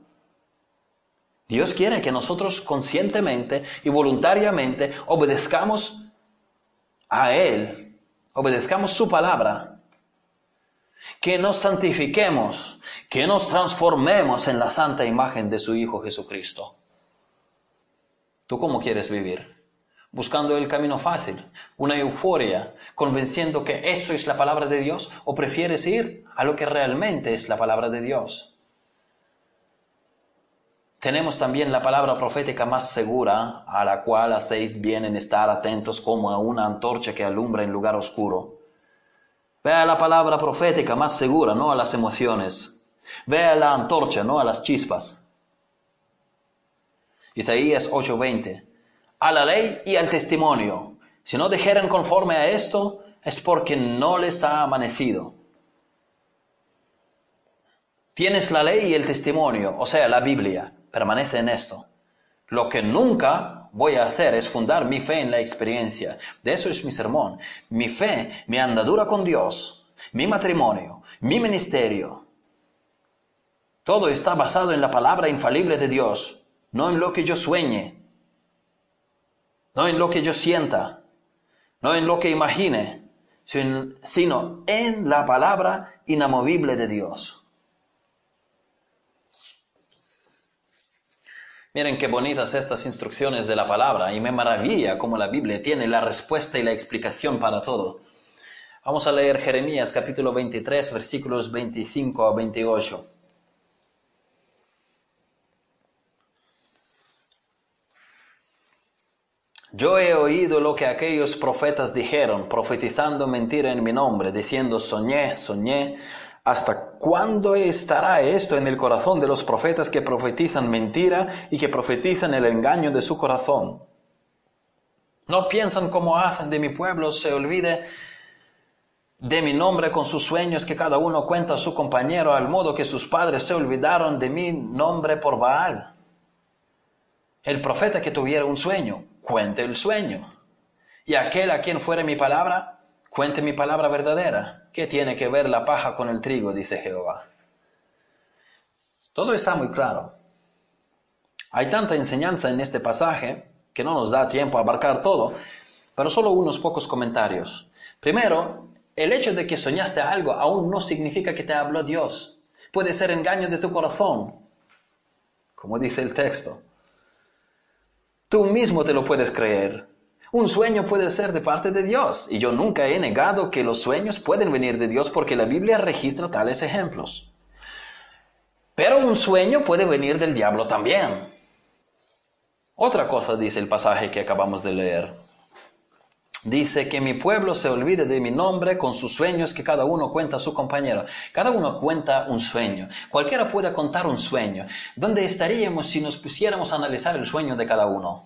Speaker 1: Dios quiere que nosotros conscientemente y voluntariamente obedezcamos a Él, obedezcamos su palabra que nos santifiquemos, que nos transformemos en la santa imagen de su Hijo Jesucristo. ¿Tú cómo quieres vivir? ¿Buscando el camino fácil, una euforia, convenciendo que eso es la palabra de Dios? ¿O prefieres ir a lo que realmente es la palabra de Dios? Tenemos también la palabra profética más segura, a la cual hacéis bien en estar atentos como a una antorcha que alumbra en lugar oscuro Ve a la palabra profética más segura, no a las emociones. Ve a la antorcha, no a las chispas. Isaías 8:20. A la ley y al testimonio. Si no dijeran conforme a esto, es porque no les ha amanecido. Tienes la ley y el testimonio, o sea, la Biblia. Permanece en esto. Lo que nunca voy a hacer es fundar mi fe en la experiencia. De eso es mi sermón. Mi fe, mi andadura con Dios, mi matrimonio, mi ministerio. Todo está basado en la palabra infalible de Dios, no en lo que yo sueñe, no en lo que yo sienta, no en lo que imagine, sino en la palabra inamovible de Dios. Miren qué bonitas estas instrucciones de la palabra y me maravilla cómo la Biblia tiene la respuesta y la explicación para todo. Vamos a leer Jeremías capítulo 23 versículos 25 a 28. Yo he oído lo que aquellos profetas dijeron, profetizando mentira en mi nombre, diciendo soñé, soñé, ¿Hasta cuándo estará esto en el corazón de los profetas que profetizan mentira y que profetizan el engaño de su corazón? No piensan cómo hacen de mi pueblo se olvide de mi nombre con sus sueños que cada uno cuenta a su compañero, al modo que sus padres se olvidaron de mi nombre por Baal. El profeta que tuviera un sueño, cuente el sueño. Y aquel a quien fuere mi palabra, Cuente mi palabra verdadera. ¿Qué tiene que ver la paja con el trigo? dice Jehová. Todo está muy claro. Hay tanta enseñanza en este pasaje que no nos da tiempo a abarcar todo, pero solo unos pocos comentarios. Primero, el hecho de que soñaste algo aún no significa que te habló Dios. Puede ser engaño de tu corazón, como dice el texto. Tú mismo te lo puedes creer. Un sueño puede ser de parte de Dios y yo nunca he negado que los sueños pueden venir de Dios porque la Biblia registra tales ejemplos. Pero un sueño puede venir del diablo también. Otra cosa dice el pasaje que acabamos de leer. Dice que mi pueblo se olvide de mi nombre con sus sueños que cada uno cuenta a su compañero. Cada uno cuenta un sueño. Cualquiera puede contar un sueño. ¿Dónde estaríamos si nos pusiéramos a analizar el sueño de cada uno?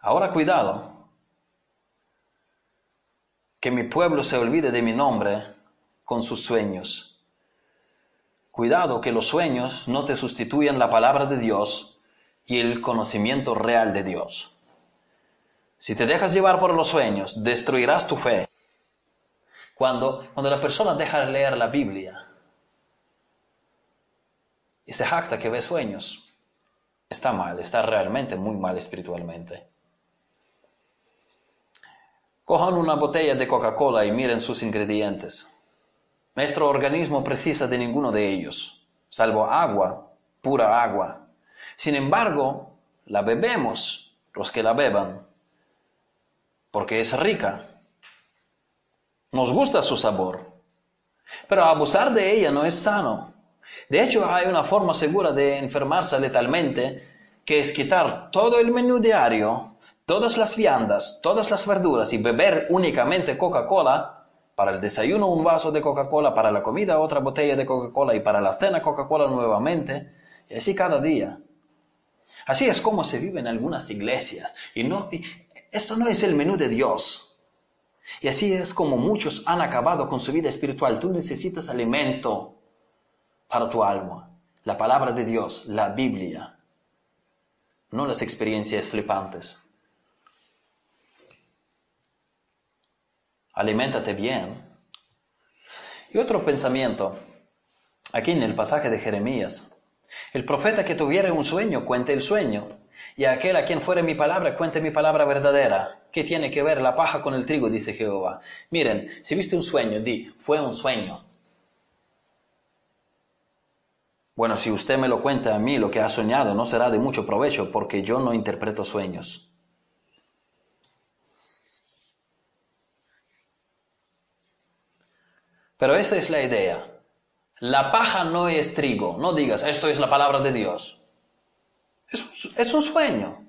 Speaker 1: Ahora cuidado. Que mi pueblo se olvide de mi nombre con sus sueños. Cuidado que los sueños no te sustituyan la palabra de Dios y el conocimiento real de Dios. Si te dejas llevar por los sueños, destruirás tu fe. Cuando, cuando la persona deja de leer la Biblia y se jacta que ve sueños, está mal, está realmente muy mal espiritualmente. Cojan una botella de Coca-Cola y miren sus ingredientes. Nuestro organismo precisa de ninguno de ellos, salvo agua, pura agua, sin embargo, la bebemos los que la beban, porque es rica. Nos gusta su sabor, pero abusar de ella no es sano. De hecho, hay una forma segura de enfermarse letalmente, que es quitar todo el menú diario, todas las viandas, todas las verduras y beber únicamente Coca-Cola. Para el desayuno un vaso de Coca-Cola, para la comida otra botella de Coca-Cola y para la cena Coca-Cola nuevamente. Y así cada día. Así es como se vive en algunas iglesias. Y, no, esto no es el menú de Dios. Y así es como muchos han acabado con su vida espiritual. Tú necesitas alimento para tu alma. La palabra de Dios, la Biblia. No las experiencias flipantes. Aliméntate bien. Y otro pensamiento, aquí en el pasaje de Jeremías, el profeta que tuviera un sueño, cuente el sueño. Y aquel a quien fuere mi palabra, cuente mi palabra verdadera. ¿Qué tiene que ver la paja con el trigo? dice Jehová. Miren, si viste un sueño, di, fue un sueño. Bueno, si usted me lo cuenta a mí, lo que ha soñado no será de mucho provecho, porque yo no interpreto sueños. Pero esa es la idea. La paja no es trigo. No digas, esto es la palabra de Dios. Es, un sueño.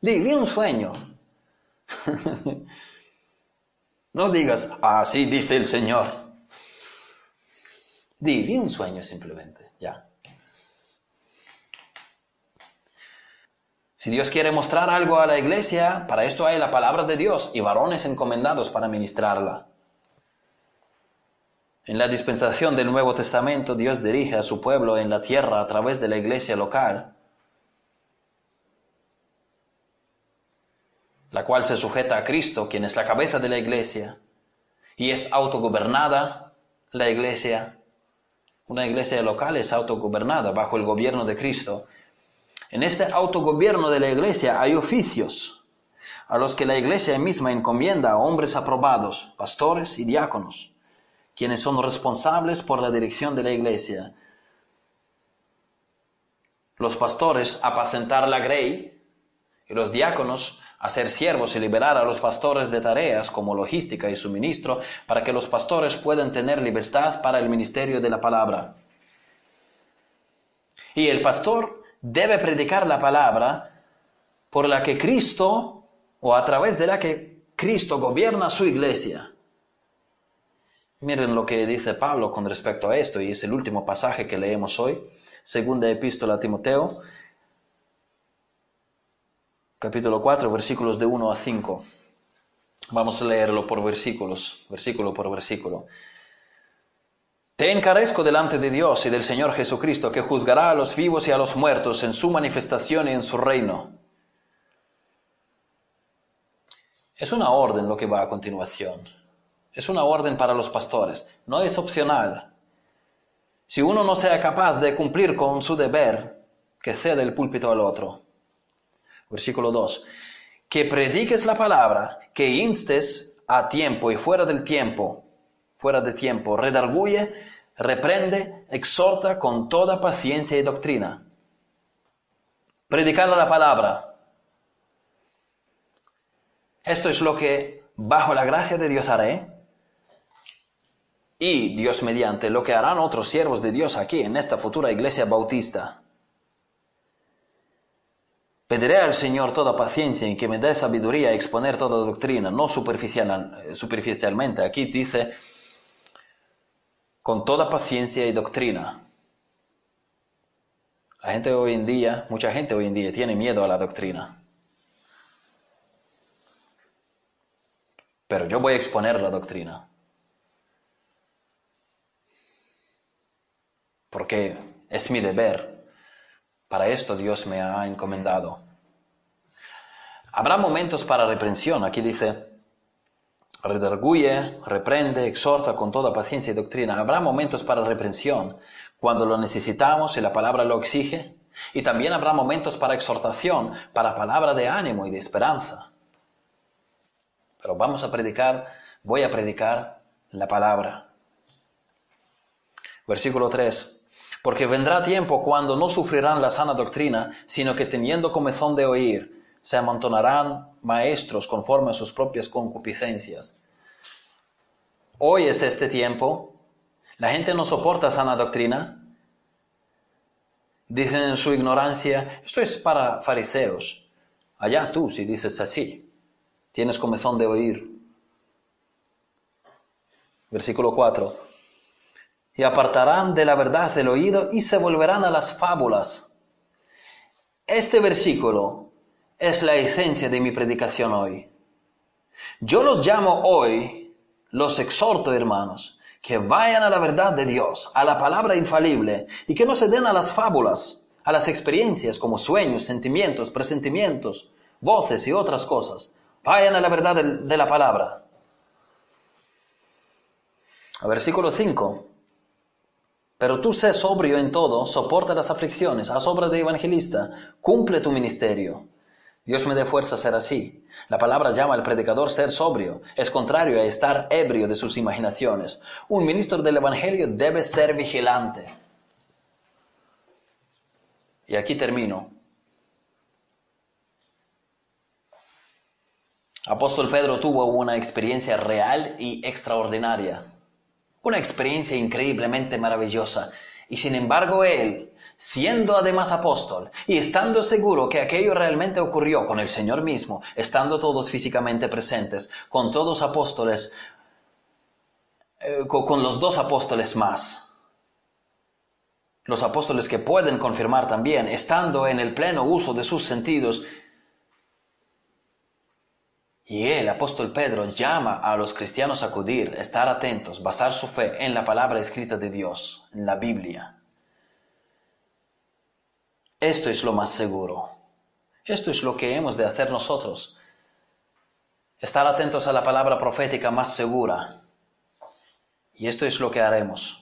Speaker 1: Di, vi un sueño. no digas, así dice el Señor. Di, vi un sueño simplemente, ya. Si Dios quiere mostrar algo a la iglesia, para esto hay la palabra de Dios y varones encomendados para ministrarla. En la dispensación del Nuevo Testamento, Dios dirige a su pueblo en la tierra a través de la iglesia local, la cual se sujeta a Cristo, quien es la cabeza de la iglesia, y es autogobernada la iglesia. Una iglesia local es autogobernada bajo el gobierno de Cristo. En este autogobierno de la iglesia hay oficios a los que la iglesia misma encomienda a hombres aprobados, pastores y diáconos quienes son responsables por la dirección de la iglesia. Los pastores apacentar la grey y los diáconos hacer siervos y liberar a los pastores de tareas como logística y suministro para que los pastores puedan tener libertad para el ministerio de la palabra. Y el pastor debe predicar la palabra por la que Cristo o a través de la que Cristo gobierna su iglesia. Miren lo que dice Pablo con respecto a esto, y es el último pasaje que leemos hoy, segunda epístola a Timoteo, capítulo 4, versículos de 1 a 5. Vamos a leerlo por versículos, versículo por versículo. Te encarezco delante de Dios y del Señor Jesucristo, que juzgará a los vivos y a los muertos en su manifestación y en su reino. Es una orden lo que va a continuación. Es una orden para los pastores, no es opcional. Si uno no sea capaz de cumplir con su deber, que cede el púlpito al otro. Versículo 2. Que prediques la palabra, que instes a tiempo y fuera del tiempo, fuera de tiempo, redarguye, reprende, exhorta con toda paciencia y doctrina. Predicar la palabra. Esto es lo que bajo la gracia de Dios haré y Dios mediante lo que harán otros siervos de Dios aquí en esta futura iglesia bautista. Pediré al Señor toda paciencia y que me dé sabiduría a exponer toda doctrina, no superficial, superficialmente. Aquí dice, con toda paciencia y doctrina. La gente hoy en día, mucha gente hoy en día tiene miedo a la doctrina. Pero yo voy a exponer la doctrina. Porque es mi deber para esto Dios me ha encomendado. Habrá momentos para reprensión. Aquí dice, redarguye, reprende, exhorta con toda paciencia y doctrina. Habrá momentos para reprensión cuando lo necesitamos y la palabra lo exige. Y también habrá momentos para exhortación, para palabra de ánimo y de esperanza. Pero vamos a predicar, voy a predicar la palabra. Versículo 3. Porque vendrá tiempo cuando no sufrirán la sana doctrina, sino que teniendo comezón de oír, se amontonarán maestros conforme a sus propias concupiscencias. Hoy es este tiempo. La gente no soporta sana doctrina. Dicen en su ignorancia, esto es para fariseos. Allá tú, si dices así, tienes comezón de oír. Versículo 4 y apartarán de la verdad del oído y se volverán a las fábulas. Este versículo es la esencia de mi predicación hoy. Yo los llamo hoy, los exhorto hermanos, que vayan a la verdad de Dios, a la palabra infalible, y que no se den a las fábulas, a las experiencias como sueños, sentimientos, presentimientos, voces y otras cosas. Vayan a la verdad de, la palabra. Versículo 5. Pero tú sé sobrio en todo, soporta las aflicciones, haz obra de evangelista, cumple tu ministerio. Dios me dé fuerza a ser así. La palabra llama al predicador ser sobrio, es contrario a estar ebrio de sus imaginaciones. Un ministro del Evangelio debe ser vigilante. Y aquí termino. Apóstol Pedro tuvo una experiencia real y extraordinaria. Una experiencia increíblemente maravillosa. Y sin embargo él, siendo además apóstol y estando seguro que aquello realmente ocurrió con el Señor mismo, estando todos físicamente presentes, con todos apóstoles, eh, con los dos apóstoles más, los apóstoles que pueden confirmar también, estando en el pleno uso de sus sentidos, y el apóstol Pedro llama a los cristianos a acudir, estar atentos, basar su fe en la palabra escrita de Dios, en la Biblia. Esto es lo más seguro. Esto es lo que hemos de hacer nosotros. Estar atentos a la palabra profética más segura. Y esto es lo que haremos.